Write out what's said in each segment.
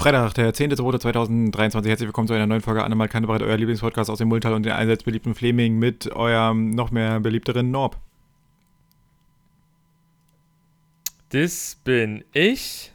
Freitag, der 10.2.2023. Herzlich willkommen zu einer neuen Folge Annemal Kannebreit, euer Lieblingspodcast aus dem Multal und den allseits beliebten Fleming mit eurem noch mehr beliebteren Norb. Das bin ich.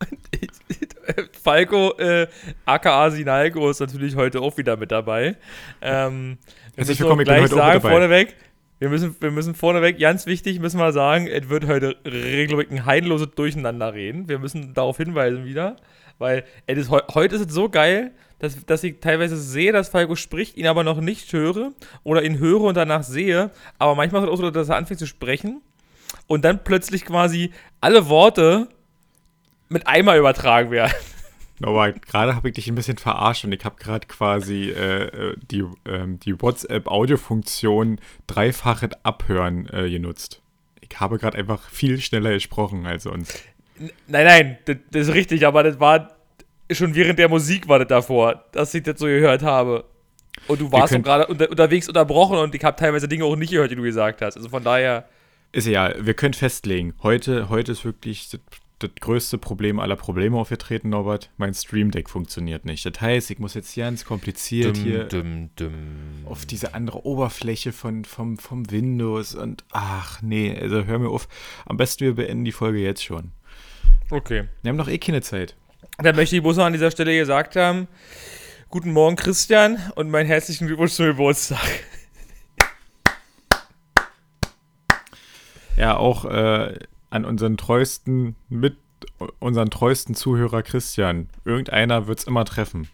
und ich Falco, äh, aka Sinalgo, ist natürlich heute auch wieder mit dabei. Ähm, Herzlich willkommen, ich gleich sagen, vorneweg, wir müssen, wir müssen vorneweg, ganz wichtig, müssen wir sagen, es wird heute regelmäßig ein heilloses Durcheinander reden. Wir müssen darauf hinweisen wieder, weil es ist, heute ist es so geil, dass, dass ich teilweise sehe, dass Falco spricht, ihn aber noch nicht höre oder ihn höre und danach sehe. Aber manchmal ist es auch so, dass er anfängt zu sprechen und dann plötzlich quasi alle Worte mit einmal übertragen werden. Aber gerade habe ich dich ein bisschen verarscht und ich habe gerade quasi äh, äh die, äh, die WhatsApp-Audiofunktion dreifaches Abhören äh, genutzt. Ich habe gerade einfach viel schneller gesprochen als sonst. Nein, nein, das, das, ist richtig, aber das war schon während der Musik war das davor, dass ich das so gehört habe. Und du warst gerade unter, unterwegs unterbrochen und ich habe teilweise Dinge auch nicht gehört, die du gesagt hast. Also von daher. Ist ja, wir können festlegen. Heute, heute ist wirklich das das größte Problem aller Probleme aufgetreten, Norbert. Mein Stream Deck funktioniert nicht. Das heißt, ich muss jetzt ganz kompliziert dum, hier dum, dum. auf diese andere Oberfläche von, vom, vom Windows und ach nee, also hör mir auf. Am besten wir beenden die Folge jetzt schon. Okay. Wir haben noch eh keine Zeit. Dann möchte ich bloß noch an dieser Stelle gesagt haben, guten Morgen Christian und meinen herzlichen Glückwunsch zum Geburtstag. Ja, auch äh, an unseren treuesten mit unseren treuesten Zuhörer Christian. Irgendeiner wird es immer treffen.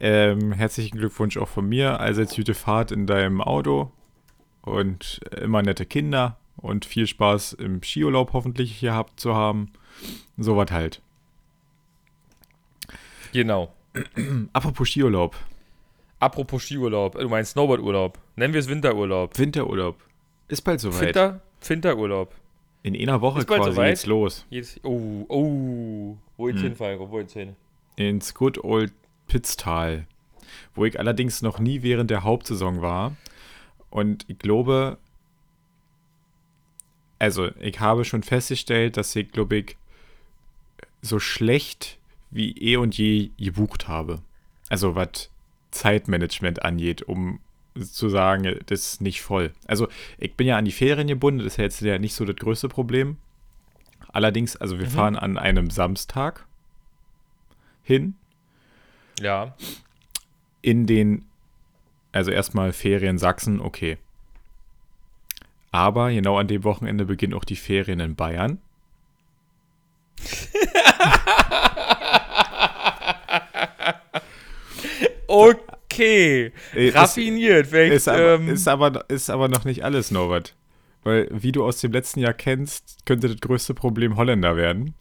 Ähm, herzlichen Glückwunsch auch von mir. Also gute Fahrt in deinem Auto und immer nette Kinder und viel Spaß im Skiurlaub hoffentlich hier habt zu haben. So was halt. Genau. Apropos Skiurlaub. Apropos Skiurlaub. Du meinst Snowboardurlaub. Nennen wir es Winterurlaub. Winterurlaub. Ist bald soweit. Winter, Winterurlaub. In einer Woche quasi so geht's los. Jetzt, oh, oh. Wo geht's hm. hin, Falco? Wo geht's hin? Ins Good Old Pitztal. Wo ich allerdings noch nie während der Hauptsaison war. Und ich glaube, also ich habe schon festgestellt, dass ich, glaube ich, so schlecht wie eh und je gebucht habe. Also was Zeitmanagement angeht, um zu sagen, das ist nicht voll. Also ich bin ja an die Ferien gebunden, das ist ja jetzt ja nicht so das größte Problem. Allerdings, also wir mhm. fahren an einem Samstag hin. Ja. In den, also erstmal Ferien Sachsen, okay. Aber genau an dem Wochenende beginnen auch die Ferien in Bayern. okay okay. Raffiniert. Ist, ist, aber, ähm, ist, aber, ist aber noch nicht alles, Norbert. Weil, wie du aus dem letzten Jahr kennst, könnte das größte Problem Holländer werden.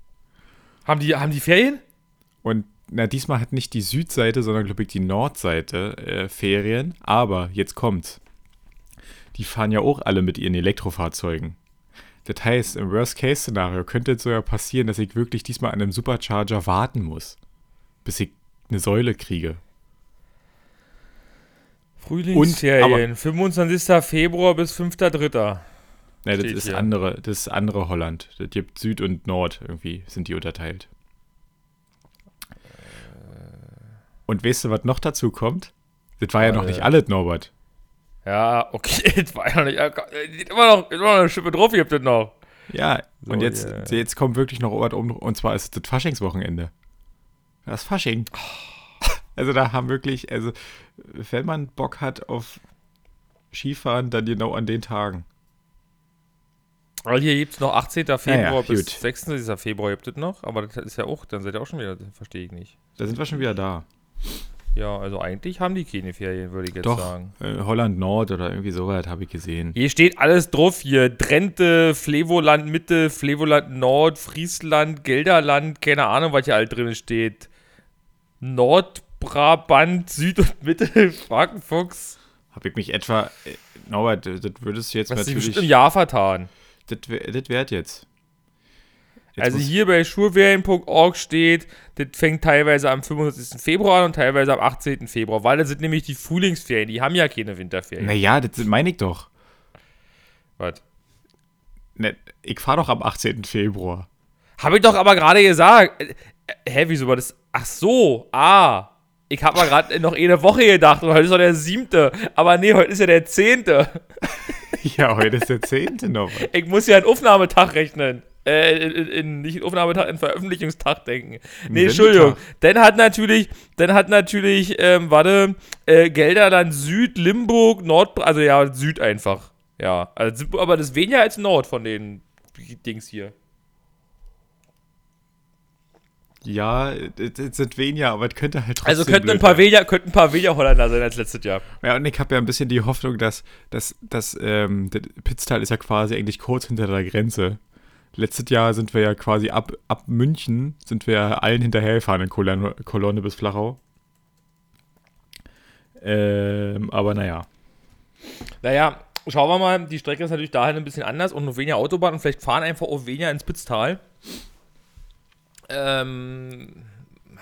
Haben die, haben die Ferien? Und na, diesmal hat nicht die Südseite, sondern glaube ich die Nordseite äh, Ferien. Aber jetzt kommt's. Die fahren ja auch alle mit ihren Elektrofahrzeugen. Das heißt, im Worst-Case-Szenario könnte es sogar passieren, dass ich wirklich diesmal an einem Supercharger warten muss, bis ich eine Säule kriege. Frühlingsferien, 25. Februar bis 5.3. Ne, das ist andere, das ist andere Holland. Das gibt Süd und Nord irgendwie, sind die unterteilt. Und weißt du, was noch dazu kommt? Das war ja äh, noch nicht alles, Norbert. Ja, okay, das war ja noch nicht. Immer noch, immer noch eine Schippe drauf, ihr habt das noch. Ja, so, und jetzt, yeah. jetzt kommt wirklich noch was um, und zwar ist das Faschingswochenende. Das Fasching. Oh. Also da haben wirklich, also wenn man Bock hat auf Skifahren, dann genau an den Tagen. Weil hier gibt es noch 18. Februar ja, bis gut. 26. Februar gibt es noch, aber das ist ja auch, dann seid ihr auch schon wieder, verstehe ich nicht. Da sind wir schon wieder da. Ja, also eigentlich haben die keine Ferien, würde ich jetzt Doch, sagen. Äh, Holland Nord oder irgendwie sowas habe ich gesehen. Hier steht alles drauf hier. Drenthe, Flevoland Mitte, Flevoland Nord, Friesland, Gelderland, keine Ahnung, was hier alt drin steht. Nord, Brabant, Süd und Mitte, Frankenfuchs. Habe ich mich etwa. Äh, Norbert, das würdest du jetzt Was natürlich. bestimmt im Jahr vertan. Das, das wert jetzt. Jetzt also hier bei schulferien.org steht, das fängt teilweise am 25. Februar an und teilweise am 18. Februar, weil das sind nämlich die Frühlingsferien, die haben ja keine Winterferien. Naja, das meine ich doch. Was? Ne, ich fahre doch am 18. Februar. Habe ich doch aber gerade gesagt. Äh, Hä, wieso war das? Ach so, ah. Ich habe mal gerade noch eine Woche gedacht und heute ist doch der siebte. Aber nee, heute ist ja der zehnte. Ja, heute ist der 10. Norbert. Ich muss ja einen Aufnahmetag rechnen. Äh, in, in, nicht in Aufnahmetag, in Veröffentlichungstag denken. Nee, Entschuldigung. Dann hat natürlich, dann hat natürlich, ähm, warte, äh, Gelder dann Süd, Limburg, Nord, also ja, Süd einfach. Ja, also, aber das weniger als Nord von den Dings hier. Ja, das das sind weniger, aber es könnte halt trotzdem. Also könnten ein paar weniger, könnten ein paar weniger Holländer sein als letztes Jahr. Ja, und ich habe ja ein bisschen die Hoffnung, dass, dass, dass ähm, der Pitztal ist ja quasi eigentlich kurz hinter der Grenze. Letztes Jahr sind wir ja quasi ab, ab München, sind wir ja allen hinterhergefahren in Kolonne, Kolonne bis Flachau. Ähm, aber naja. Naja, schauen wir mal, die Strecke ist natürlich dahin ein bisschen anders und nur weniger Autobahn und vielleicht fahren einfach auch weniger ins Pitztal. Ähm,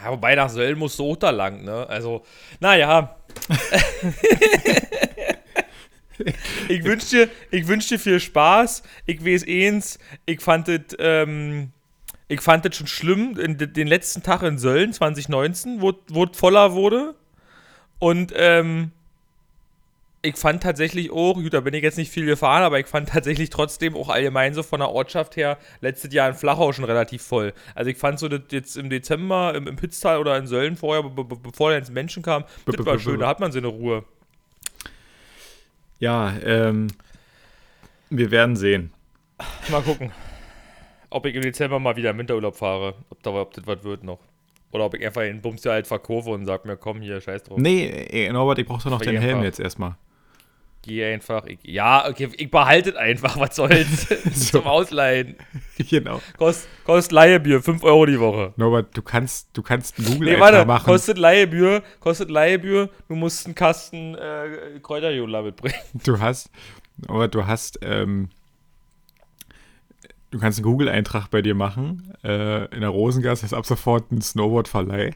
ja, wobei nach Sölln muss so lang, ne? Also, naja. ich wünsche dir, ich wünsch dir viel Spaß. Ich weiß eins, ich fand das, ähm, ich fand das schon schlimm, in de- den letzten Tag in Sölln 2019, wo wo es voller wurde. Und, ähm, ich fand tatsächlich auch, gut, da bin ich jetzt nicht viel gefahren, aber ich fand tatsächlich trotzdem auch allgemein so von der Ortschaft her letztes Jahr in Flachau schon relativ voll. Also ich fand so das jetzt im Dezember im, im Pitztal oder in Sölln vorher, be be bevor der ins Menschen kam, Be- das war schön, da hat man seine Ruhe. Ja, ähm, wir werden sehen. Mal gucken, ob ich im Dezember mal wieder im Winterurlaub fahre, ob, da, ob das was wird noch. Oder ob ich einfach den Bums ja halt verkaufe und sag mir, komm hier, scheiß drauf. Nee, Norbert, ich brauch doch noch Vergeh den Helm jetzt erstmal. Geh einfach. Ich, ja, okay, ich behalte es einfach, was soll's. Zum Ausleihen. genau. Kost, kostet Leihebier, 5 Euro die Woche. Norbert, du kannst, du kannst google Nee, warte, machen. kostet Leihebier, kostet Leihebier, du musst einen Kasten äh, Kräuterjola mitbringen. Du hast, aber du hast, ähm, du kannst einen Google-Eintrag bei dir machen. Äh, in der Rosengasse ist ab sofort ein Snowboard-Verleih.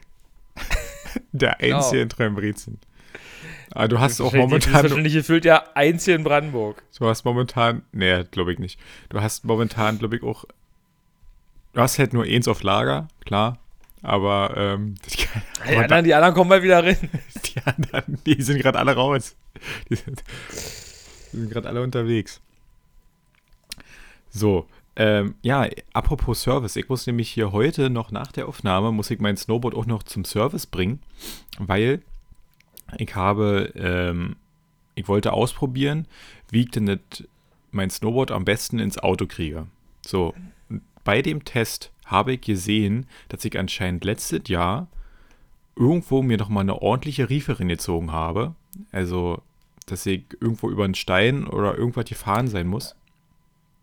der Genau. einzige in Trembrezen. Aber du hast auch momentan, wahrscheinlich gefühlt der einzige in Brandenburg. du hast momentan, nee, glaube ich nicht. Du hast momentan, glaube ich, auch, du hast halt nur eins auf Lager, klar. Aber ähm, die, Die anderen, die anderen kommen mal wieder rein. die anderen, die sind gerade alle raus. Die sind, sind gerade alle unterwegs. So, ähm, ja, apropos Service. Ich muss nämlich hier heute noch nach der Aufnahme, muss ich mein Snowboard auch noch zum Service bringen, weil ich habe, ähm, ich wollte ausprobieren, wie ich denn nicht mein Snowboard am besten ins Auto kriege. So, bei dem Test habe ich gesehen, dass ich anscheinend letztes Jahr irgendwo mir noch mal eine ordentliche Rieferin gezogen habe. Also, dass ich irgendwo über einen Stein oder irgendwas gefahren sein muss.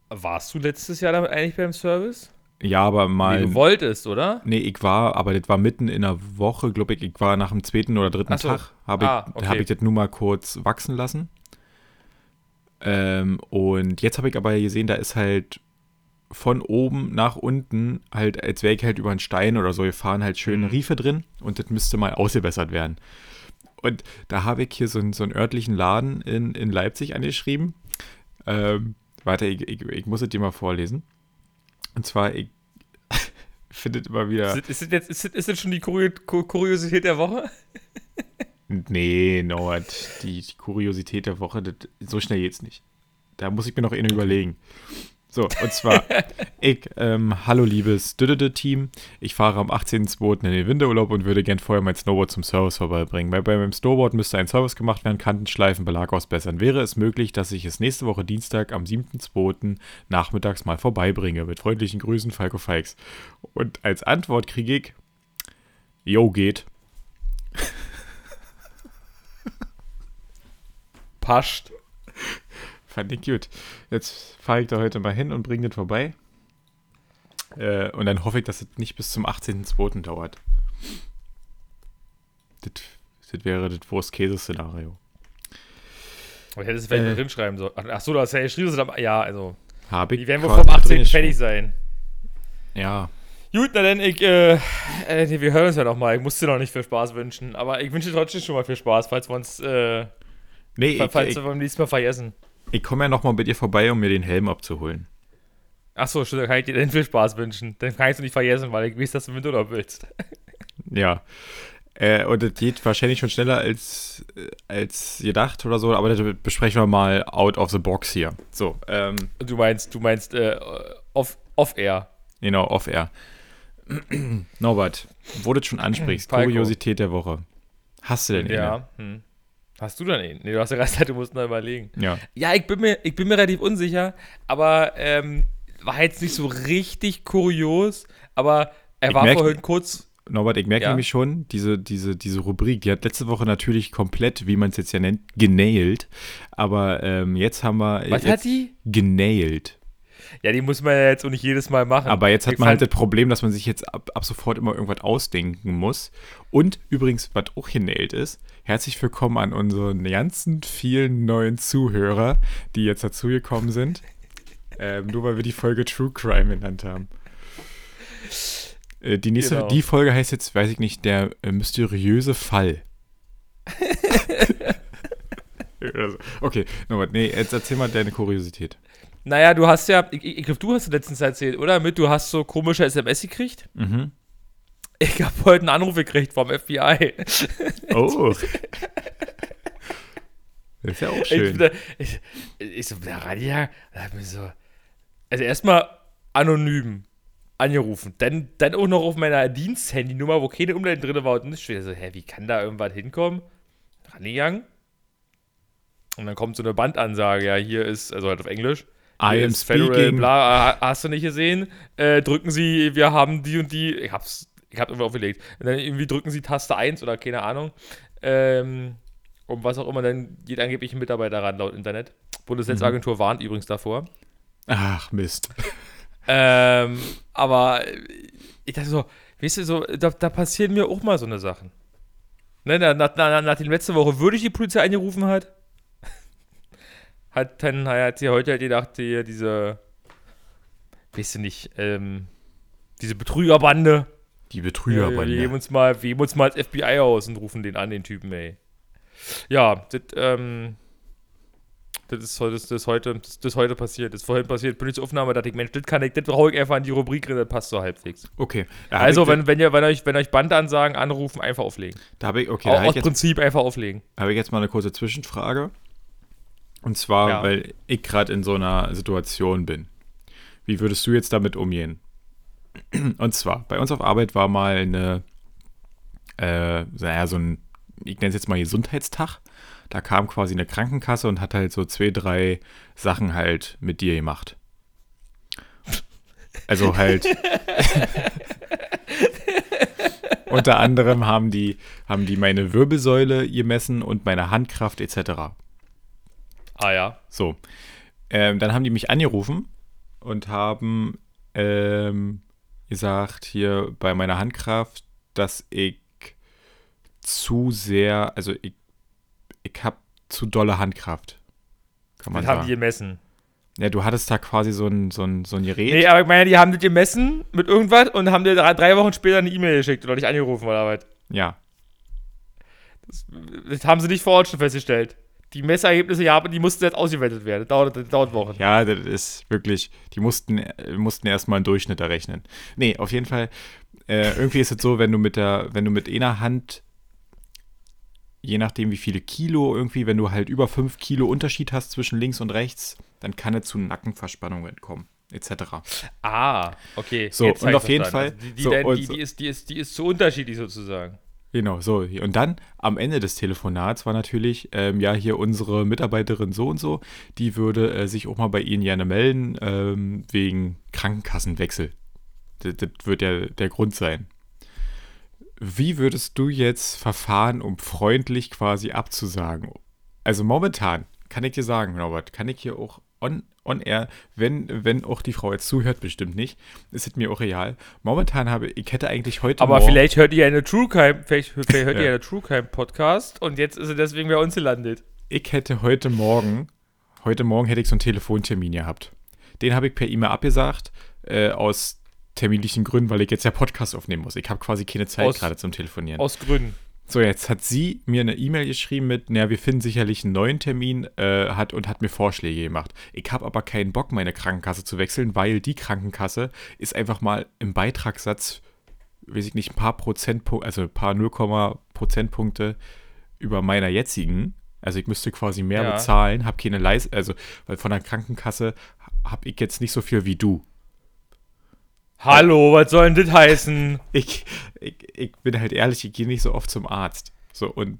Warst du letztes Jahr damit eigentlich beim Service? Ja, aber Wie mal. du wolltest, oder? Nee, ich war, aber das war mitten in der Woche, glaube ich. Ich war nach dem zweiten oder dritten so. Tag, habe Ah, ich, okay. hab ich das nur mal kurz wachsen lassen. Ähm, und jetzt habe ich aber gesehen, da ist halt von oben nach unten, halt, als wäre ich halt über einen Stein oder so gefahren, halt schöne Mhm. Riefe drin und das müsste mal ausgebessert werden. Und da habe ich hier so, einen- so einen örtlichen Laden in, in Leipzig angeschrieben. Ähm, warte, ich, ich, ich muss es dir mal vorlesen. Und zwar, ich finde immer wieder. Ist, ist, das jetzt, ist, ist das schon die Kurio Ku- Kuriosität der Woche? Nee, Norbert, die, die Kuriosität der Woche, das, so schnell geht's nicht. Da muss ich mir noch eine überlegen. So, und zwar, ich, ähm, hallo liebes Düdede-Team, ich fahre am 18.02. in den Winterurlaub und würde gern vorher mein Snowboard zum Service vorbeibringen. Bei, bei meinem Snowboard müsste ein Service gemacht werden, Kantenschleifen, Belag ausbessern. Wäre es möglich, dass ich es nächste Woche Dienstag am 7.02. nachmittags mal vorbeibringe? Mit freundlichen Grüßen, Falco Fikes. Und als Antwort kriege ich, Jo, geht. Passt. Fand ich gut. Jetzt fahre ich da heute mal hin und bringe das vorbei. Äh, und dann hoffe ich, dass es nicht bis zum 18.02. dauert. Das, das wäre das Wurst-Käse-Szenario. Aber ich hätte es vielleicht Äh. drin schreiben sollen. Ach so, du hast ja geschrieben, dass ja, also. Habe ich. Die werden wohl vom 18. drin fertig sein. Ja. Gut, na dann, ich, äh, äh, nee, wir hören uns ja noch mal. Ich muss dir noch nicht viel Spaß wünschen, aber ich wünsche dir trotzdem schon mal viel Spaß, falls wir uns, äh, Nee, falls ich, wir beim nächsten Mal vergessen. Ich komme ja nochmal bei dir vorbei, um mir den Helm abzuholen. Achso, dann kann ich dir dann viel Spaß wünschen. Dann kann ich es nicht vergessen, weil ich weiß, dass du mit oder willst. Ja. Äh, und das geht wahrscheinlich schon schneller als, äh, als gedacht oder so, aber das besprechen wir mal out of the box hier. So, ähm, Du meinst, du meinst, äh, off, off air. genau, off-air. Norbert, wo du schon ansprichst. Kuriosität der Woche. Hast du denn eine? Ja. Hm. Hast du dann ihn? Nee, du hast ja gerade gesagt, du musst noch überlegen. Ja. Ja, ich bin mir, ich bin mir relativ unsicher, aber ähm, war jetzt nicht so richtig kurios, aber er Ich war merk- vorhin kurz. Norbert, ich merke Ja. nämlich schon, diese, diese, diese Rubrik, die hat letzte Woche natürlich komplett, wie man es jetzt ja nennt, genailt. Aber ähm, jetzt haben wir. Was hat die? Genailt. Ja, die muss man ja jetzt auch nicht jedes Mal machen. Aber jetzt hat Ich man halt das Problem, dass man sich jetzt ab, ab sofort immer irgendwas ausdenken muss. Und übrigens, was auch genailt ist, herzlich willkommen an unseren ganzen vielen neuen Zuhörer, die jetzt dazugekommen sind. Ähm, nur weil wir die Folge True Crime genannt haben. Äh, die nächste, Genau. die Folge heißt jetzt, weiß ich nicht, der äh, mysteriöse Fall. Okay, Norbert, nee, jetzt erzähl mal deine Kuriosität. Naja, du hast ja, ich, ich, ich glaube, du hast letztens erzählt, oder? Mit, du hast so komische SMS gekriegt. Mhm. Ich habe heute einen Anruf gekriegt vom FBI. Oh. Das ist ja auch Ich, schön. bin da, ich, ich so, ran ja, da hab ich mir so. Also erstmal anonym angerufen. Dann, dann auch noch auf meiner Diensthandynummer, wo keine Umleitung drin war und. Ich so, hä, wie kann da irgendwas hinkommen? Rangegangen. Und dann kommt so eine Bandansage, ja, hier ist, also halt auf Englisch. I am ist Federal, speaking. bla, ha- hast du nicht gesehen? Äh, drücken Sie, wir haben die und die, ich hab's, ich hab irgendwie aufgelegt. Und dann irgendwie drücken Sie Taste 1 oder keine Ahnung. Ähm, um was auch immer, dann geht angeblich ein Mitarbeiter ran, laut Internet. Bundesnetzagentur warnt übrigens davor. Ach, Mist. Ähm, aber ich dachte so, weißt du, so, da, da passieren mir auch mal so eine Sachen. Ne, nach, nach, nach, nachdem letzte Woche wirklich die Polizei angerufen hat, hat dann hat sie heute halt gedacht, hier diese, weißt du nicht, ähm, diese Die Betrügerbande, wir, wir Betrügerbande. geben uns mal, wir geben uns mal als FBI aus und rufen den an, den Typen, ey. Ja, das, ähm, das ist, heute- das ist heute, das, das heute passiert. Das ist vorhin passiert. Bin ich zur Aufnahme, dachte ich, Mensch, das kann ich, das brauche ich einfach in die Rubrik drin, das passt so halbwegs. Okay. Also, wenn, wenn, ihr, wenn, euch, wenn euch Bandansagen anrufen, einfach auflegen. Da habe ich, okay, Auch da habe aus ich, jetzt, Prinzip einfach auflegen. hab ich jetzt mal eine kurze Zwischenfrage. Und zwar, Ja. weil ich gerade in so einer Situation bin. Wie würdest du jetzt damit umgehen? Und zwar, bei uns auf Arbeit war mal eine, äh, naja, so ein, ich nenne es jetzt mal Gesundheitstag. Da kam quasi eine Krankenkasse und hat halt so zwei, drei Sachen halt mit dir gemacht. Also halt. Unter anderem haben die, haben die meine Wirbelsäule gemessen und meine Handkraft etc. Ah ja. So. Ähm, dann haben die mich angerufen und haben ähm, gesagt, hier bei meiner Handkraft, dass ich zu sehr, also ich, ich habe zu dolle Handkraft. Kann man Das haben sagen. die gemessen. Ja, du hattest da quasi so ein, so ein, so ein Gerät. Nee, aber ich meine, die haben das gemessen mit irgendwas und haben dir drei, drei Wochen später eine E-Mail geschickt oder dich angerufen oder was. Ja. Das haben sie nicht vor Ort schon festgestellt. Die Messergebnisse, ja, aber die mussten jetzt ausgewertet werden. Das dauert, das dauert Wochen. Ja, das ist wirklich, die mussten, mussten erstmal einen Durchschnitt errechnen. Nee, auf jeden Fall, äh, irgendwie ist es so, wenn du mit der, wenn du mit einer Hand, je nachdem wie viele Kilo irgendwie, wenn du halt über 5 Kilo Unterschied hast zwischen links und rechts, dann kann es zu Nackenverspannungen kommen, etc. Ah, okay. So, und auf jeden verstanden. Fall- Also die, die, so, denn, die, die, ist, die, ist, die ist zu unterschiedlich sozusagen. Genau, so. Und dann am Ende des Telefonats war natürlich, ähm, ja, hier unsere Mitarbeiterin so und so, die würde äh, sich auch mal bei Ihnen gerne melden, ähm, wegen Krankenkassenwechsel. Das, das wird ja der Grund sein. Wie würdest du jetzt verfahren, um freundlich quasi abzusagen? Also momentan, kann ich dir sagen, Norbert, kann ich hier auch on, on air, wenn, wenn auch die Frau jetzt zuhört, bestimmt nicht, ist es mir auch real. Momentan habe ich hätte eigentlich heute Aber vielleicht hört ihr eine True Crime, vielleicht, vielleicht hört Ja. ihr einen True Crime Podcast und jetzt ist er deswegen bei uns gelandet. ich hätte heute Morgen, heute Morgen hätte ich so einen Telefontermin gehabt. Den habe ich per E-Mail abgesagt, äh, aus terminlichen Gründen, weil ich jetzt ja Podcast aufnehmen muss. Ich habe quasi keine Zeit Aus- gerade zum Telefonieren. Aus Gründen. So, jetzt hat sie mir eine E-Mail geschrieben mit, naja, wir finden sicherlich einen neuen Termin äh, hat und hat mir Vorschläge gemacht. Ich habe aber keinen Bock, meine Krankenkasse zu wechseln, weil die Krankenkasse ist einfach mal im Beitragssatz, weiß ich nicht, ein paar Prozentpunkte, also ein paar 0, Prozentpunkte über meiner jetzigen. Also ich müsste quasi mehr Ja. bezahlen, habe keine Leistung, also weil von der Krankenkasse habe ich jetzt nicht so viel wie du. Hallo, was soll denn das heißen? ich, ich, ich bin halt ehrlich, ich gehe nicht so oft zum Arzt. So, und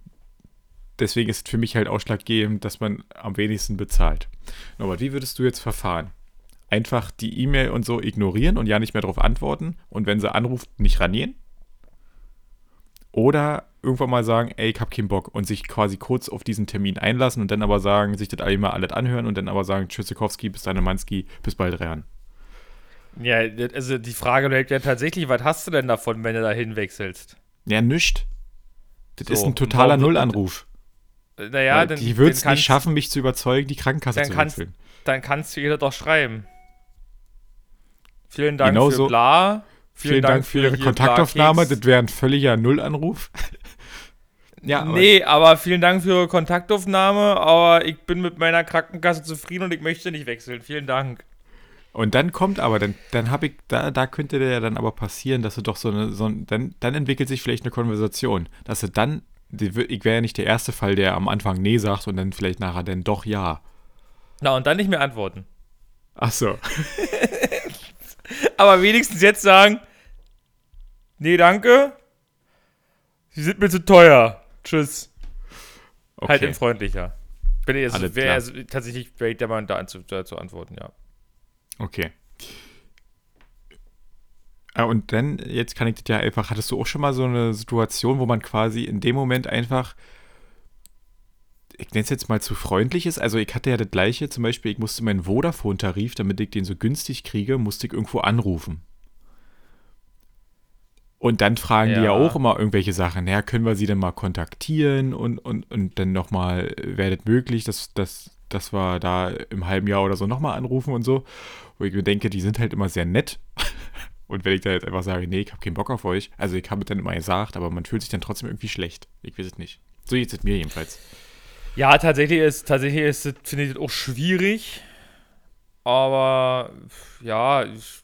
deswegen ist es für mich halt ausschlaggebend, dass man am wenigsten bezahlt. Norbert, wie würdest du jetzt verfahren? Einfach die E-Mail und so ignorieren und ja nicht mehr darauf antworten und wenn sie anruft, nicht ranieren? Oder irgendwann mal sagen, ey, ich hab keinen Bock und sich quasi kurz auf diesen Termin einlassen und dann aber sagen, sich das einmal alles anhören und dann aber sagen, Tschüssikowski, bis deine Manski, bis bald rein. Ja, also die Frage bleibt ja tatsächlich, was hast du denn davon, wenn du da hinwechselst? Ja, nischt. Das So, ist ein totaler Nullanruf. Äh, Naja, dann, die wird es nicht schaffen, mich zu überzeugen, die Krankenkasse zu kannst- wechseln. Dann kannst du ihr doch schreiben. Vielen Dank Genau für so. bla. Vielen, Dank für Ihre Kontaktaufnahme. Das wäre ein völliger Nullanruf. ja, aber- nee, aber vielen Dank für Ihre Kontaktaufnahme, aber ich bin mit meiner Krankenkasse zufrieden und ich möchte nicht wechseln. Vielen Dank. Und dann kommt aber, dann, dann habe ich, da, da könnte der ja dann aber passieren, dass du doch so eine, so ein, dann, dann entwickelt sich vielleicht eine Konversation. Dass du dann, ich wäre ja nicht der erste Fall, der am Anfang Nee sagt und dann vielleicht nachher dann doch Ja. Na, und dann nicht mehr antworten. Ach so. Aber wenigstens jetzt sagen, nee, danke. Sie sind mir zu teuer. Tschüss. Okay. Halt in freundlicher. Bin ich jetzt, klar. also tatsächlich wäre ich der Mann, da anzu, da zu antworten, ja. Okay. Ah, Und dann, jetzt kann ich das ja einfach, hattest du auch schon mal so eine Situation, wo man quasi in dem Moment einfach, ich nenne es jetzt mal zu freundlich ist. Also ich hatte ja das gleiche, zum Beispiel, ich musste meinen Vodafone-Tarif, damit ich den so günstig kriege, musste ich irgendwo anrufen. Und dann fragen die ja Ja. auch immer irgendwelche Sachen. Ja, können wir sie denn mal kontaktieren und, und, und dann nochmal, wäre das möglich, dass, dass, dass wir da im halben Jahr oder so nochmal anrufen und so. Wo ich mir denke, die sind halt immer sehr nett. Und wenn ich da jetzt einfach sage, nee, ich habe keinen Bock auf euch, also ich habe es dann immer gesagt, aber man fühlt sich dann trotzdem irgendwie schlecht. Ich weiß es nicht. So geht es mir jedenfalls. Ja, tatsächlich ist, tatsächlich ist, finde ich das auch schwierig. Aber ja, ich,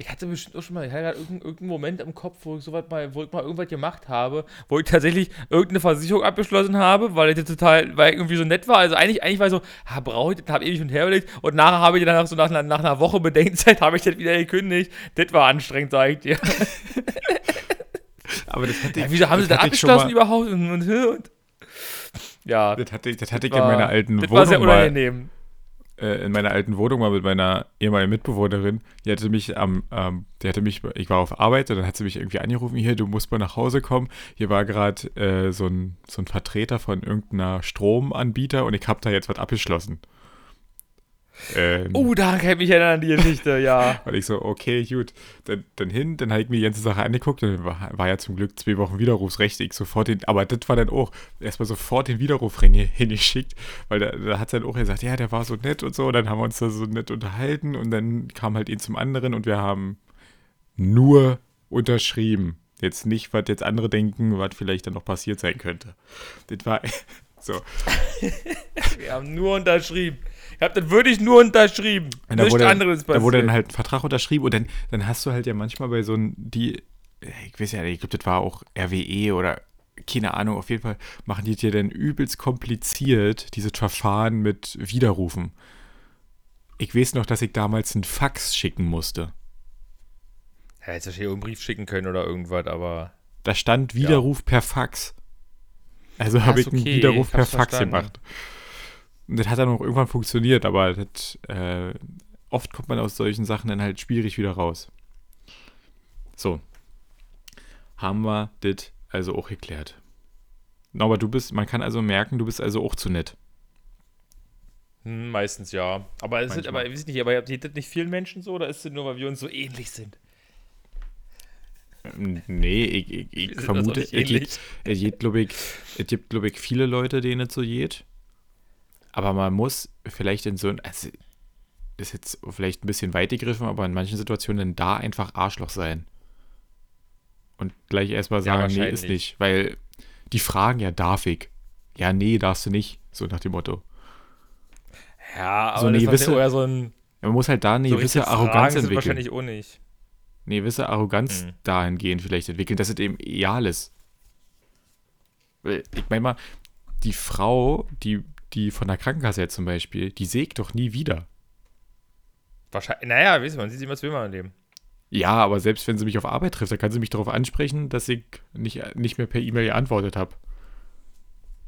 ich hatte bestimmt auch schon mal, ich hatte gerade irgendeinen, irgendeinen Moment im Kopf, wo ich sowas mal, wo ich mal irgendwas gemacht habe, wo ich tatsächlich irgendeine Versicherung abgeschlossen habe, weil ich das total, weil ich irgendwie so nett war. Also eigentlich, eigentlich war ich so, ah, brauche ich das, habe ewig und her überlegt und nachher habe ich dann nach, so nach, einer- nach einer Woche Bedenkzeit habe ich das wieder gekündigt. Das war anstrengend, sag ich dir. Aber das hatte Ja, wieso haben sie das ich abgeschlossen mal, überhaupt? Und, und, und. Ja, Das hatte, ich- das hatte ich war- in meiner alten das war sehr Wohnung mal, unangenehm. Äh, in meiner alten Wohnung mal mit meiner ehemaligen Mitbewohnerin. Die hatte mich am, ähm, die hatte mich, ich war auf Arbeit und dann hat sie mich irgendwie angerufen, hier, du musst mal nach Hause kommen. Hier war gerade äh, so, ein, so ein Vertreter von irgendeiner Stromanbieter und ich habe da jetzt was abgeschlossen. Ähm, Oh, da kann ich mich erinnern an die Geschichte, ja. Und ich so, okay, gut. Dann, dann hin, dann habe ich mir die ganze Sache angeguckt und dann war, war ja zum Glück zwei Wochen Widerrufsrecht. Ich sofort den, aber das war dann auch erstmal sofort den Widerruf hin- hingeschickt, weil da, da hat dann auch gesagt, ja, der war so nett und so. Und dann haben wir uns da so nett unterhalten und dann kam halt ihn zum anderen und wir haben nur unterschrieben. Jetzt nicht, was jetzt andere denken, was vielleicht dann noch passiert sein könnte. Das war so. Wir haben nur unterschrieben. Ich hab das wirklich nur unterschrieben. Und da Nichts wurde, anderes da wurde dann passiert. halt ein Vertrag unterschrieben und dann, dann hast du halt ja manchmal bei so einem, die, ich weiß ja nicht, ich glaube, das war auch RWE oder keine Ahnung, auf jeden Fall machen die dir dann übelst kompliziert, dieses Verfahren mit Widerrufen. Ich weiß noch, dass ich damals einen Fax schicken musste. Ja, hättest du hier einen Brief schicken können oder irgendwas, aber. Da stand Widerruf per Fax. Also habe ich einen okay, Widerruf ich per Fax verstanden. gemacht. Und das hat dann auch irgendwann funktioniert, aber das, äh, oft kommt man aus solchen Sachen dann halt schwierig wieder raus. So. Haben wir das also auch geklärt. Aber du bist, man kann also merken, du bist also auch zu nett. Hm, meistens ja. Aber es sind, Manchmal. aber ich weiß nicht, aber geht das nicht vielen Menschen so oder ist es nur, weil wir uns so ähnlich sind? Ähm, Nee, ich, ich, ich sind vermute, es gibt, glaube ich, es gibt, glaube ich, viele Leute, denen es so geht. Aber man muss vielleicht in so ein, also ist jetzt vielleicht ein bisschen weit gegriffen, aber in manchen Situationen da einfach Arschloch sein. Und gleich erstmal sagen, ja, nee, ist nicht. Weil die fragen ja, darf ich? Ja, nee, darfst du nicht. So nach dem Motto. Ja, aber so eine gewisse, ja so ein. Man muss halt da eine so gewisse Arroganz entwickeln. wahrscheinlich auch nicht. Eine gewisse Arroganz hm. dahingehend vielleicht entwickeln, dass es eben egal ist. Ich meine mal, die Frau, die, die von der Krankenkasse jetzt zum Beispiel, die sägt doch nie wieder. Wahrscheinlich, naja, wissen man sieht was will man im Leben. Ja, aber selbst wenn sie mich auf Arbeit trifft, dann kann sie mich darauf ansprechen, dass ich nicht, nicht mehr per E-Mail geantwortet habe.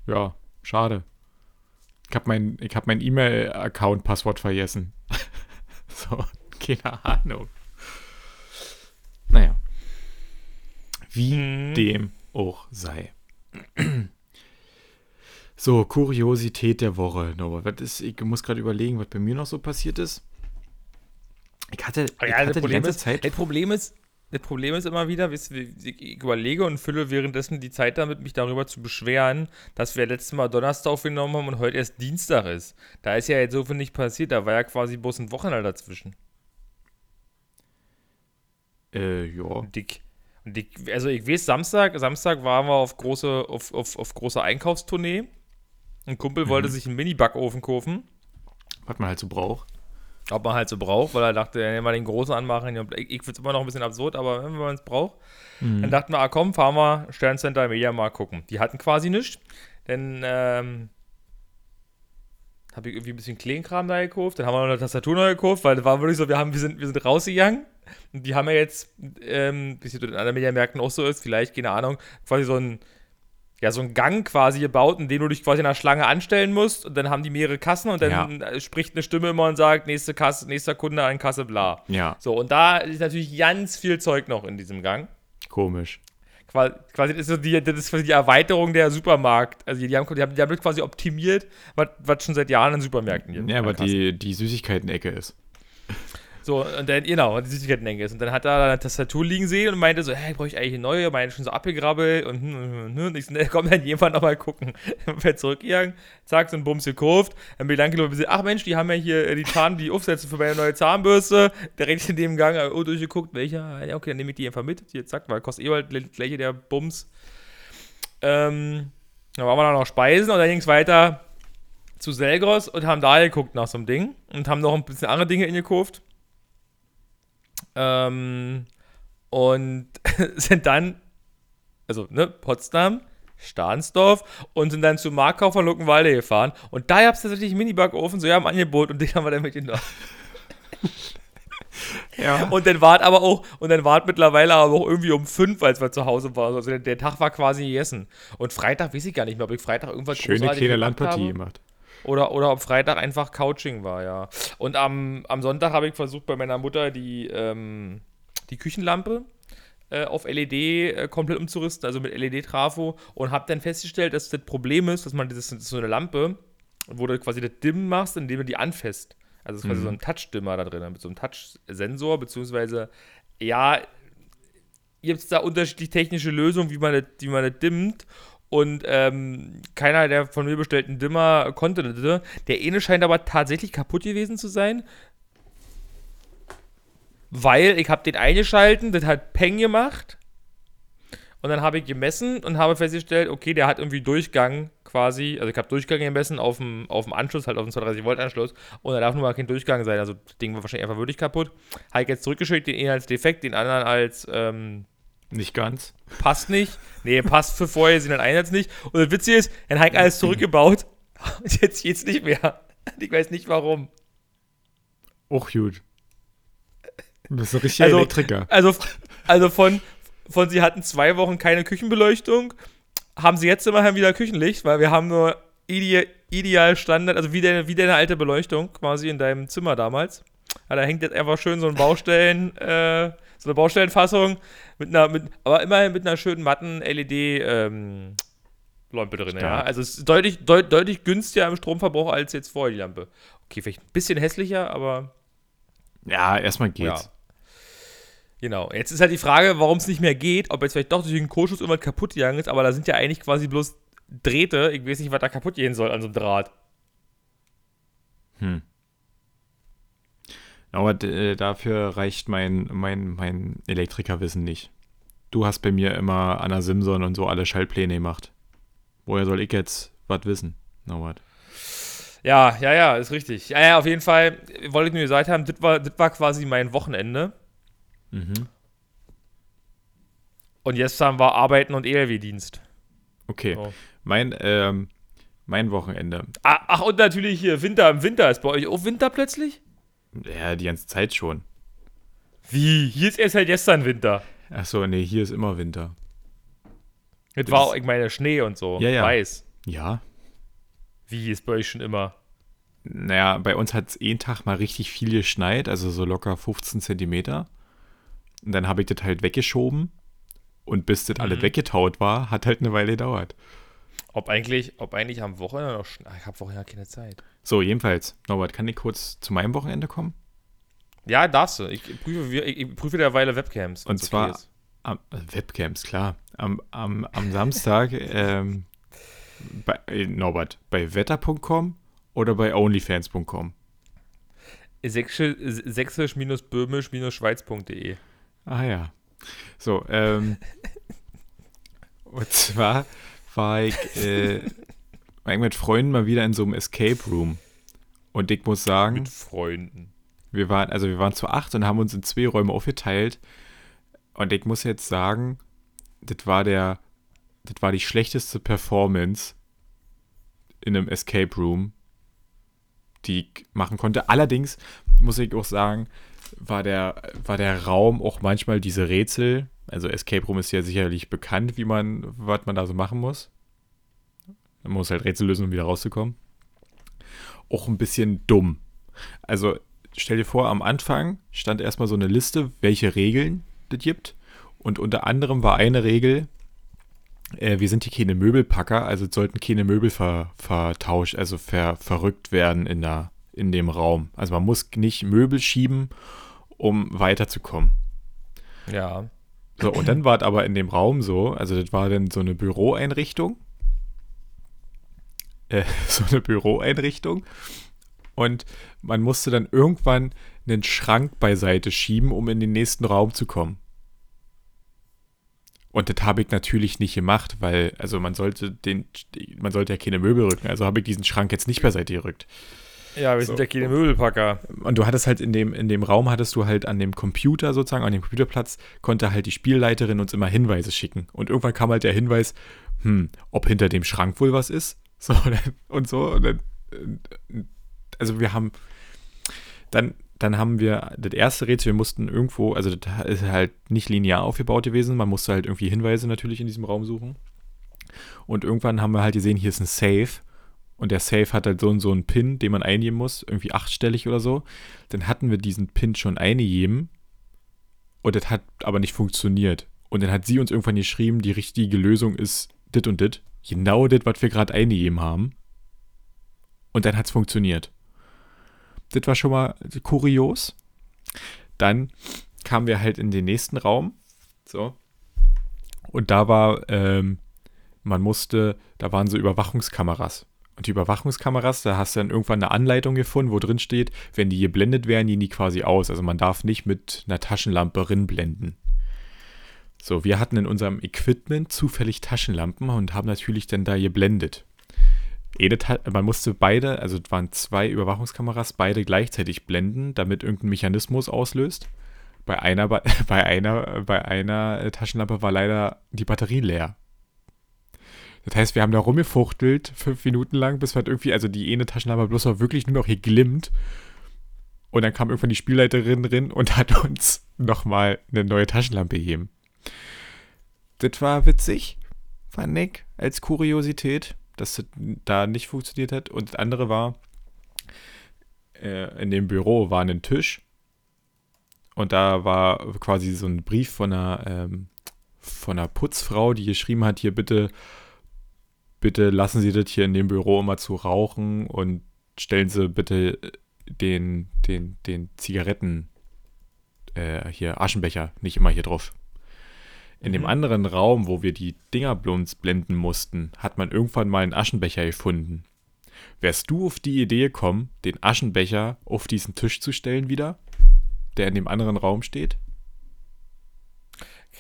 Ja, schade. Ich habe mein, hab mein E-Mail-Account-Passwort vergessen. so, keine Ahnung. Naja. Wie hm. dem auch sei. so, Kuriosität der Woche, Norbert. Ist, ich muss gerade überlegen, was bei mir noch so passiert ist. Ich hatte, ich ja, hatte die ganze ist, Zeit. Das Problem ist, das Problem ist immer wieder, ich überlege und fülle währenddessen die Zeit damit, mich darüber zu beschweren, dass wir letztes Mal Donnerstag aufgenommen haben und heute erst Dienstag ist. Da ist ja jetzt so viel nicht passiert, da war ja quasi bloß ein Wochenende dazwischen. Äh, ja. Dick. Also ich weiß, Samstag, Samstag waren wir auf große, auf, auf, auf große Einkaufstournee. Ein Kumpel mhm. wollte sich einen Mini-Backofen kaufen. Was man halt so braucht. Ob man halt so braucht, weil er dachte, ja, mal den großen anmachen. Ich, ich finde es immer noch ein bisschen absurd, aber wenn man es braucht, mhm. dann dachten wir, ah komm, fahren wir Sterncenter Media mal gucken. Die hatten quasi nichts, denn ähm, habe ich irgendwie ein bisschen Kleinkram da gekauft, dann haben wir noch eine Tastatur neu gekauft, weil das war wirklich so, wir, haben, wir, sind, wir sind rausgegangen und die haben ja jetzt, ähm, wie es in anderen Mediamärkten auch so ist, vielleicht, keine Ahnung, quasi so ein ja, so einen Gang quasi gebaut, in dem du dich quasi in einer Schlange anstellen musst und dann haben die mehrere Kassen und dann ja. spricht eine Stimme immer und sagt, nächste Kasse, nächster Kunde an Kasse, bla. Ja. So, und da ist natürlich ganz viel Zeug noch in diesem Gang. Komisch. Quasi, ist so die, das ist quasi die Erweiterung der Supermarkt. Also die haben, die haben, die haben das quasi optimiert, was, was schon seit Jahren in Supermärkten gibt. Ja, aber die, die Süßigkeiten-Ecke ist. So, und dann, genau, die Süßigkeiten-Ecke ist. Und dann hat er eine Tastatur liegen sehen und meinte so, hey, brauche ich eigentlich eine neue? Meinte schon so abgegrabbelt und, hm, hm, hm. und ich so, ne, komm, dann jemand nochmal gucken. Dann wird zurückgegangen, zack, so ein Bums gekauft. Dann bin ich lang gelaufen, ach Mensch, die haben ja hier äh, die Zahn, die Aufsätze für meine neue Zahnbürste. Direkt in dem Gang, oh, durchgeguckt, welcher? Ja, okay, dann nehme ich die einfach mit. Hier, zack, weil kostet eh halt gleiche der Bums. Ähm, dann waren wir dann noch Speisen und dann ging es weiter zu Selgros und haben da geguckt nach so einem Ding und haben noch ein bisschen andere Dinge in gekauft. Ähm, und sind dann, also ne, Potsdam, Stahnsdorf und sind dann zu Markau von Luckenwalde gefahren. Und da gab es tatsächlich einen Minibackofen, so ja, im Angebot und den haben wir dann mitgenommen. ja. Und dann wart aber auch, und dann wart mittlerweile aber auch irgendwie um fünf, als wir zu Hause waren. Also der, der, Tag war quasi gegessen. Und Freitag weiß ich gar nicht mehr, ob ich Freitag irgendwas Schöne kleine Landpartie gemacht. Oder, oder ob Freitag einfach Couching war, ja. Und am, am Sonntag habe ich versucht, bei meiner Mutter die, ähm, die Küchenlampe äh, auf LED äh, komplett umzurüsten, also mit LED-Trafo. Und habe dann festgestellt, dass das Problem ist, dass man das, das ist so eine Lampe, wo du quasi das Dimmen machst, indem du die anfasst. Also es ist quasi mhm. so ein Touch-Dimmer da drin, mit so einem Touch-Sensor, beziehungsweise, ja, gibt es da unterschiedliche technische Lösungen, wie man das, wie man das dimmt. Und ähm, keiner der von mir bestellten Dimmer konnte das. Der eine scheint aber tatsächlich kaputt gewesen zu sein. Weil ich habe den eingeschalten, das hat Peng gemacht. Und dann habe ich gemessen und habe festgestellt, okay, der hat irgendwie Durchgang quasi. Also ich habe Durchgang gemessen auf dem, auf dem Anschluss, halt auf dem 230 Volt Anschluss. Und da darf nur mal kein Durchgang sein. Also das Ding war wahrscheinlich einfach wirklich kaputt. Habe ich jetzt zurückgeschickt, den einen als defekt, den anderen als ähm, nicht ganz. Passt nicht. Nee, passt für vorher sind ein Einsatz nicht. Und das Witzige ist, dann ich alles zurückgebaut. Und jetzt geht's nicht mehr. Ich weiß nicht warum. Auch gut. Du bist ein richtiger also, Elektriker. Also, also von, von sie hatten zwei Wochen keine Küchenbeleuchtung, haben sie jetzt immerhin wieder Küchenlicht, weil wir haben nur ide ideal Standard, also wie deine, wie deine alte Beleuchtung quasi in deinem Zimmer damals. Ja, da hängt jetzt einfach schön so ein Baustellen, äh, so eine Baustellenfassung mit einer, mit, aber immerhin mit einer schönen matten LED ähm, Lampe drin, Stark. ja. Also es ist deutlich, deut, deutlich günstiger im Stromverbrauch als jetzt vorher die Lampe. Okay, vielleicht ein bisschen hässlicher, aber. Ja, erstmal geht's. Ja. Genau. Jetzt ist halt die Frage, warum es nicht mehr geht, ob jetzt vielleicht doch durch den Kohlschuss irgendwas kaputt gegangen ist, aber da sind ja eigentlich quasi bloß Drähte. Ich weiß nicht, was da kaputt gehen soll an so einem Draht. Hm. Aber äh, dafür reicht mein, mein, mein Elektrikerwissen nicht. Du hast bei mir immer Anna Simson und so alle Schaltpläne gemacht. Woher soll ich jetzt was wissen? Na no, Ja, ja, ja, ist richtig. Ja, ja, auf jeden Fall wollte ich nur gesagt haben, das war, das war quasi mein Wochenende. Mhm. Und jetzt haben wir Arbeiten und ELW-Dienst. Okay. So. Mein, ähm, mein Wochenende. Ah, ach, und natürlich hier Winter im Winter. Ist bei euch auch Winter plötzlich? Ja, die ganze Zeit schon. Wie? Hier ist erst halt gestern Winter. Achso, nee, hier ist immer Winter. Das, war auch, ich meine, Schnee und so. Ja, ja. Weiß. Ja. Wie ist bei euch schon immer? Naja, bei uns hat es jeden Tag mal richtig viel geschneit, also so locker 15 Zentimeter. Und dann habe ich das halt weggeschoben. Und bis das mhm. alles weggetaut war, hat halt eine Weile gedauert. Ob eigentlich, ob eigentlich am Wochenende noch. Ich habe Wochenende keine Zeit. So, jedenfalls, Norbert, kann ich kurz zu meinem Wochenende kommen? Ja, darfst du. Ich prüfe, ich prüfe derweile Webcams. Und zwar okay am, äh, Webcams, klar. Am, am, am Samstag, ähm, bei, äh, Norbert, bei wetter.com oder bei onlyfans.com? Sächsisch-böhmisch-schweiz.de. Ah ja. So, ähm, und zwar war ich, äh, war ich mit Freunden mal wieder in so einem Escape Room. Und ich muss sagen. Mit Freunden. Wir waren, also wir waren zu acht und haben uns in zwei Räume aufgeteilt. Und ich muss jetzt sagen, das war der, das war die schlechteste Performance in einem Escape Room, die ich machen konnte. Allerdings muss ich auch sagen, war der, war der Raum auch manchmal diese Rätsel. Also Escape Room ist ja sicherlich bekannt, wie man, was man da so machen muss. Man muss halt Rätsel lösen, um wieder rauszukommen. Auch ein bisschen dumm. Also stell dir vor, am Anfang stand erstmal so eine Liste, welche Regeln das gibt. Und unter anderem war eine Regel, äh, wir sind hier keine Möbelpacker, also sollten keine Möbel ver, vertauscht, also ver, verrückt werden in, der, in dem Raum. Also man muss nicht Möbel schieben, um weiterzukommen. Ja. So, und dann war es aber in dem Raum so, also das war dann so eine Büroeinrichtung. Äh, so eine Büroeinrichtung. Und man musste dann irgendwann einen Schrank beiseite schieben, um in den nächsten Raum zu kommen. Und das habe ich natürlich nicht gemacht, weil, also man sollte den, man sollte ja keine Möbel rücken, also habe ich diesen Schrank jetzt nicht beiseite gerückt. Ja, wir so. sind ja keine Möbelpacker. Und du hattest halt in dem, in dem Raum, hattest du halt an dem Computer sozusagen, an dem Computerplatz, konnte halt die Spielleiterin uns immer Hinweise schicken. Und irgendwann kam halt der Hinweis, hm, ob hinter dem Schrank wohl was ist. So, und so. Und dann, also wir haben, dann dann haben wir das erste Rätsel, wir mussten irgendwo, also das ist halt nicht linear aufgebaut gewesen, man musste halt irgendwie Hinweise natürlich in diesem Raum suchen. Und irgendwann haben wir halt gesehen, hier ist ein Safe. Und der Safe hat halt so, so einen Pin, den man eingeben muss, irgendwie achtstellig oder so. Dann hatten wir diesen Pin schon eingegeben und das hat aber nicht funktioniert. Und dann hat sie uns irgendwann geschrieben, die richtige Lösung ist dit und dit. Genau das, was wir gerade eingegeben haben. Und dann hat es funktioniert. Das war schon mal kurios. Dann kamen wir halt in den nächsten Raum. So. Und da war, ähm, man musste, da waren so Überwachungskameras. Und die Überwachungskameras, da hast du dann irgendwann eine Anleitung gefunden, wo drin steht, wenn die geblendet werden, gehen die quasi aus. Also man darf nicht mit einer Taschenlampe rinblenden. So, wir hatten in unserem Equipment zufällig Taschenlampen und haben natürlich dann da geblendet man musste beide, also es waren zwei Überwachungskameras, beide gleichzeitig blenden, damit irgendein Mechanismus auslöst. Bei einer, bei einer, bei einer Taschenlampe war leider die Batterie leer. Das heißt, wir haben da rumgefuchtelt, fünf Minuten lang, bis wir halt irgendwie, also die eine Taschenlampe bloß war wirklich nur noch hier glimmt. Und dann kam irgendwann die Spielleiterin drin und hat uns nochmal eine neue Taschenlampe gegeben. Das war witzig, fand ich, als Kuriosität dass das da nicht funktioniert hat. Und das andere war, äh, in dem Büro war ein Tisch und da war quasi so ein Brief von einer, ähm, von einer Putzfrau, die geschrieben hat, hier bitte, bitte lassen Sie das hier in dem Büro immer zu rauchen und stellen Sie bitte den, den, den Zigaretten, äh, hier Aschenbecher nicht immer hier drauf. In mhm. dem anderen Raum, wo wir die Dinger blenden mussten, hat man irgendwann mal einen Aschenbecher gefunden. Wärst du auf die Idee gekommen, den Aschenbecher auf diesen Tisch zu stellen wieder, der in dem anderen Raum steht?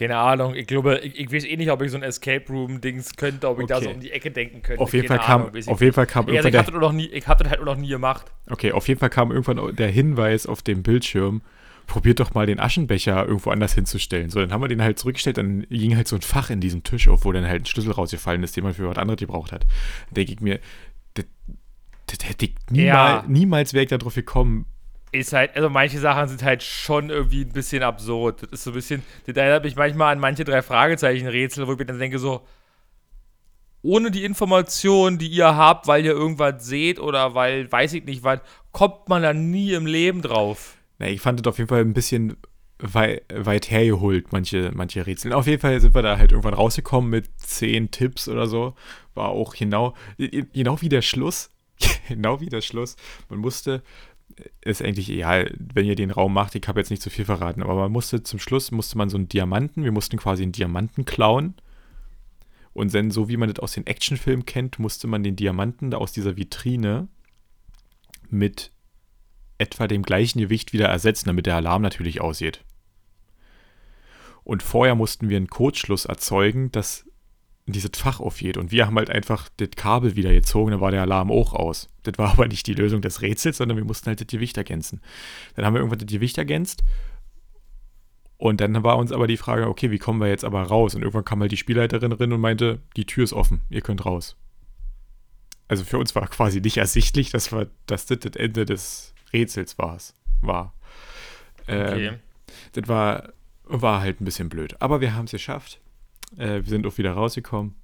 Keine Ahnung, ich glaube, ich, ich weiß eh nicht, ob ich so ein Escape Room-Dings könnte, ob ich da so um die Ecke denken könnte. Auf jeden, Fall kam, Ahnung, auf jeden Fall kam ja, also ich habe das, noch nie, ich hab das halt noch nie gemacht. Okay, auf jeden Fall kam irgendwann der Hinweis auf dem Bildschirm, probiert doch mal den Aschenbecher irgendwo anders hinzustellen. So, dann haben wir den halt zurückgestellt, dann ging halt so ein Fach in diesem Tisch auf, wo dann halt ein Schlüssel rausgefallen ist, den man für was anderes gebraucht hat. Da denke ich mir, das, das hätte ich niemals, ja. niemals wäre ich darauf gekommen, ist halt, also manche Sachen sind halt schon irgendwie ein bisschen absurd. Das ist so ein bisschen, das erinnert mich manchmal an manche drei Fragezeichen-Rätsel, wo ich mir dann denke, so, ohne die Information, die ihr habt, weil ihr irgendwas seht oder weil, weiß ich nicht was, kommt man da nie im Leben drauf. Na, ich fand das auf jeden Fall ein bisschen weit, weit hergeholt, manche, manche Rätsel. Auf jeden Fall sind wir da halt irgendwann rausgekommen mit zehn Tipps oder so. War auch genau, genau wie der Schluss. genau wie der Schluss. Man musste ist eigentlich egal, wenn ihr den Raum macht. Ich habe jetzt nicht zu viel verraten, aber man musste zum Schluss musste man so einen Diamanten, wir mussten quasi einen Diamanten klauen. Und dann, so wie man das aus den Actionfilmen kennt, musste man den Diamanten da aus dieser Vitrine mit etwa dem gleichen Gewicht wieder ersetzen, damit der Alarm natürlich aussieht. Und vorher mussten wir einen Codeschluss erzeugen, dass dieses Fach aufgeht. Und wir haben halt einfach das Kabel wieder gezogen, dann war der Alarm auch aus. Das war aber nicht die Lösung des Rätsels, sondern wir mussten halt das Gewicht ergänzen. Dann haben wir irgendwann das Gewicht ergänzt. Und dann war uns aber die Frage, okay, wie kommen wir jetzt aber raus? Und irgendwann kam halt die Spielleiterin drin und meinte, die Tür ist offen, ihr könnt raus. Also für uns war quasi nicht ersichtlich, dass, wir, dass das das Ende des Rätsels war's, war. Ähm, okay. Das war, war halt ein bisschen blöd. Aber wir haben es geschafft. Äh, wir sind auch wieder rausgekommen.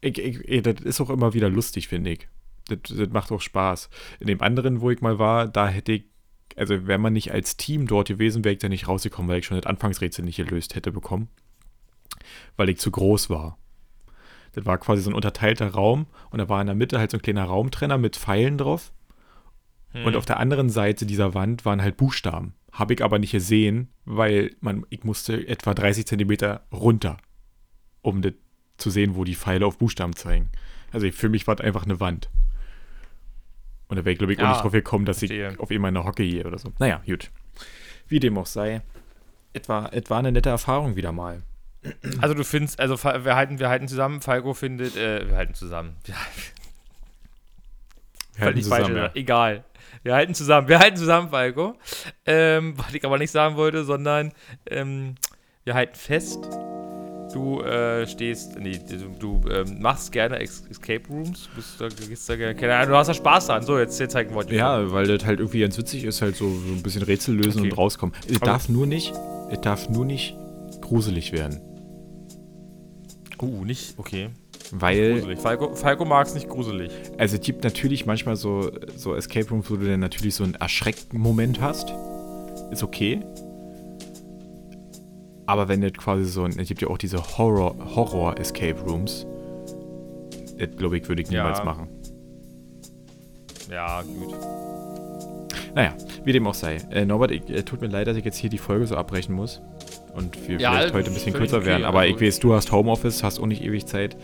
Ich, ich, das ist auch immer wieder lustig, finde ich. Das, das, macht auch Spaß. In dem anderen, wo ich mal war, da hätte ich, also wäre man nicht als Team dort gewesen, wäre ich da nicht rausgekommen, weil ich schon das Anfangsrätsel nicht gelöst hätte bekommen. Weil ich zu groß war. Das war quasi so ein unterteilter Raum und da war in der Mitte halt so ein kleiner Raumtrenner mit Pfeilen drauf. Hm. Und auf der anderen Seite dieser Wand waren halt Buchstaben. Habe ich aber nicht gesehen, weil man, ich musste etwa 30 Zentimeter runter um das zu sehen, wo die Pfeile auf Buchstaben zeigen. Also für mich war es einfach eine Wand. Und da wäre ich, glaube ich, ja, auch nicht drauf gekommen, dass verstehe. ich auf eben eine Hocke gehe oder so. Naja, gut. Wie dem auch sei. Etwa, etwa eine nette Erfahrung wieder mal. Also du findest, also wir halten, wir halten zusammen, Falco findet, äh, wir halten zusammen. Wir, wir halten zusammen, ja. Egal. Wir halten zusammen, wir halten zusammen, Falco. Ähm, was ich aber nicht sagen wollte, sondern ähm, wir halten fest, Du äh, stehst, nee, du, du ähm, machst gerne Escape Rooms, bist da, gehst da gerne, keine Ahnung, du hast da Spaß dran. So, jetzt, jetzt zeigen wir dir. Ja, weil das halt irgendwie ganz witzig ist, halt so, so ein bisschen Rätsel lösen okay. und rauskommen. Es darf nur nicht, es darf nur nicht gruselig werden. Uh, nicht, okay. Weil. Gruselig. Falco, Falco mag es nicht gruselig. Also, es gibt natürlich manchmal so, so Escape Rooms, wo du dann natürlich so einen erschreckten Moment hast. Ist okay. Aber wenn das quasi so ein, es gibt ja auch diese Horror, Horror Escape Rooms, das glaube ich, würde ich niemals ja. machen. Ja, gut. Naja, wie dem auch sei. Äh, Norbert, ich, äh, tut mir leid, dass ich jetzt hier die Folge so abbrechen muss. Und wir ja, vielleicht heute ein bisschen kürzer okay, werden. Aber also ich weiß, du hast Homeoffice, hast auch nicht ewig Zeit.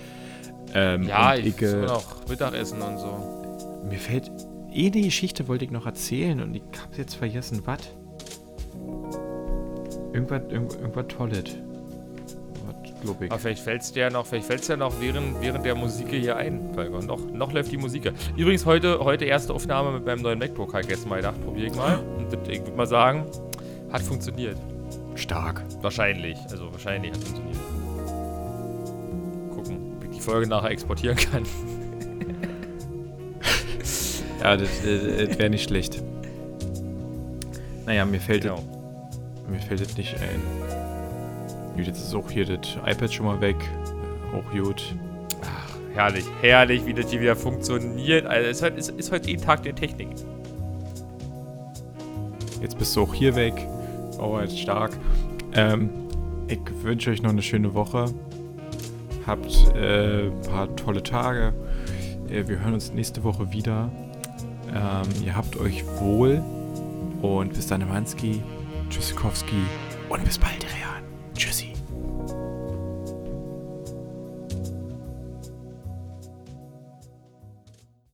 Ähm, ja, ich, ich äh, noch Mittagessen und so. Mir fällt eh eine Geschichte, wollte ich noch erzählen und ich habe jetzt vergessen, was. Irgendwas, irgendwas, irgendwas Tolles. ich. Aber vielleicht fällt es dir noch, vielleicht fällt's ja noch während, während der Musik hier ein. Noch, noch läuft die Musik. Übrigens heute, heute erste Aufnahme mit meinem neuen MacBook. Habe ich gestern mal gedacht, probiere ich mal. Und ich würde mal sagen, hat funktioniert. Stark. Wahrscheinlich. Also wahrscheinlich hat funktioniert. Gucken, ob ich die Folge nachher exportieren kann. ja, das, das, das wäre nicht schlecht. Naja, mir fällt genau. Mir fällt es nicht ein. Gut, jetzt ist auch hier das iPad schon mal weg. Auch gut. Ach, herrlich, herrlich, wie das hier wieder funktioniert. Also, es ist, halt, ist, ist heute jeden Tag der Technik. Jetzt bist du auch hier weg. Oh, jetzt stark. Ähm, ich wünsche euch noch eine schöne Woche. Habt äh, ein paar tolle Tage. Äh, wir hören uns nächste Woche wieder. Ähm, ihr habt euch wohl. Und bis dann, Manski. Tschüssikowski und bis bald, Rehan. Tschüssi.